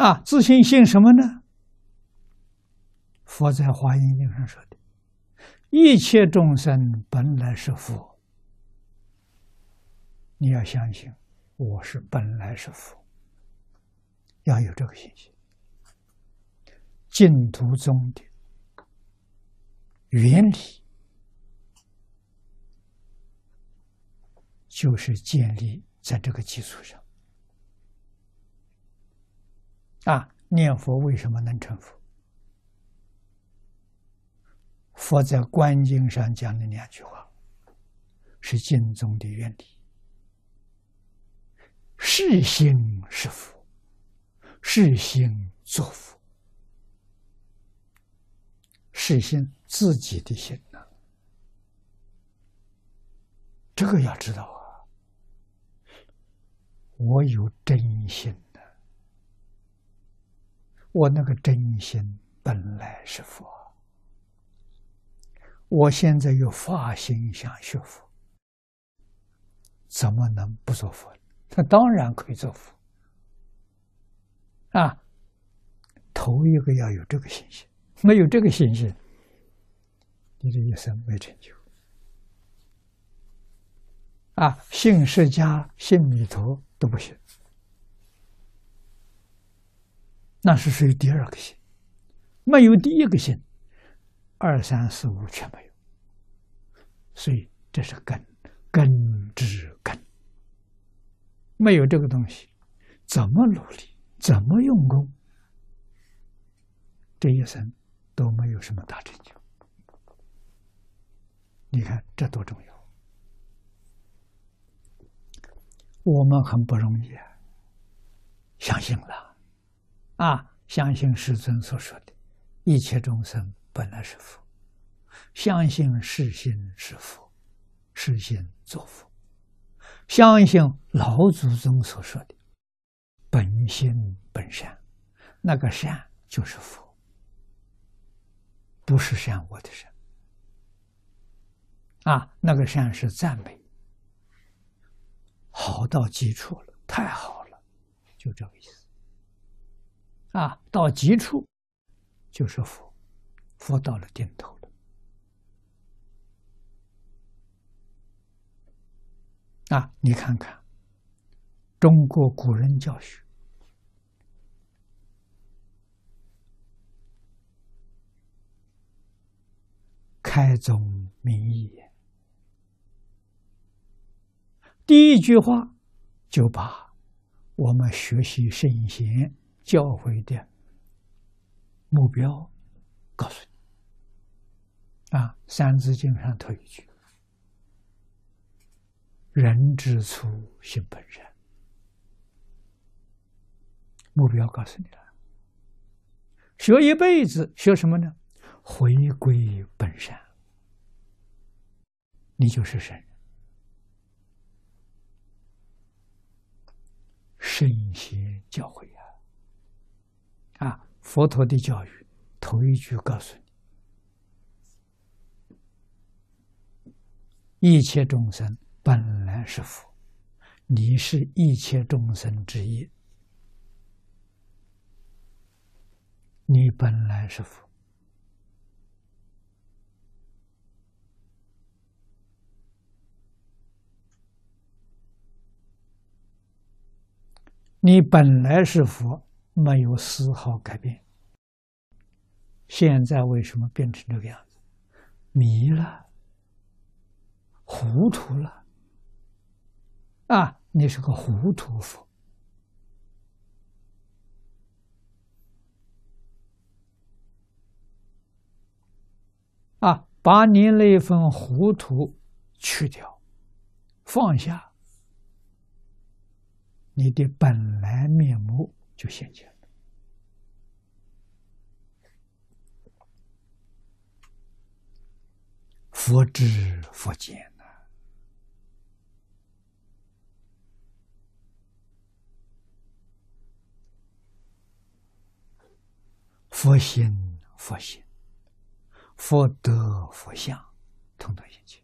啊，自信信什么呢？佛在《华严经》上说的：“一切众生本来是佛。”你要相信，我是本来是佛，要有这个信心。净土宗的原理就是建立在这个基础上。啊，念佛为什么能成佛？佛在《观经》上讲的两句话，是经中的原理：是心是佛，是心作佛。是心自己的心呐？这个要知道啊！我有真心，我那个真心本来是佛，我现在有发心想学佛，怎么能不做佛？他当然可以做佛啊！头一个要有这个信心。没有这个信心，你这一生没成就。啊，信释迦、信弥陀都不行，那是属于第二个心，没有第一个心，二三四五全没有，所以这是根，根之根。没有这个东西，怎么努力，怎么用功，这一生。都没有什么大成就，你看这多重要！我们很不容易啊，相信了啊，相信世尊所说的“一切众生本来是佛”，相信世心是佛，世心作佛，相信老祖宗所说的“本心本善”，那个善就是佛。不是善恶的善。啊，那个善是赞美，好到极处了，太好了，就这个意思。啊。到极处就是佛，佛到了尽头了啊。你看看中国古人教学。开宗明义，第一句话就把我们学习圣贤教会的目标告诉你。啊，《三字经》上头一句：“人之初，性本善。”目标告诉你了，学一辈子学什么呢？回归本善，你就是神佛陀的教育，头一句告诉你：一切众生本来是佛，你是一切众生之一，你本来是佛。你本来是佛，没有丝毫改变。现在为什么变成这个样子？迷了，糊涂了。啊，你是个糊涂佛。啊，把你那份糊涂去掉，放下。你的本来面目就现前了。佛知佛见呐，佛心佛性，佛德佛相，通通现前。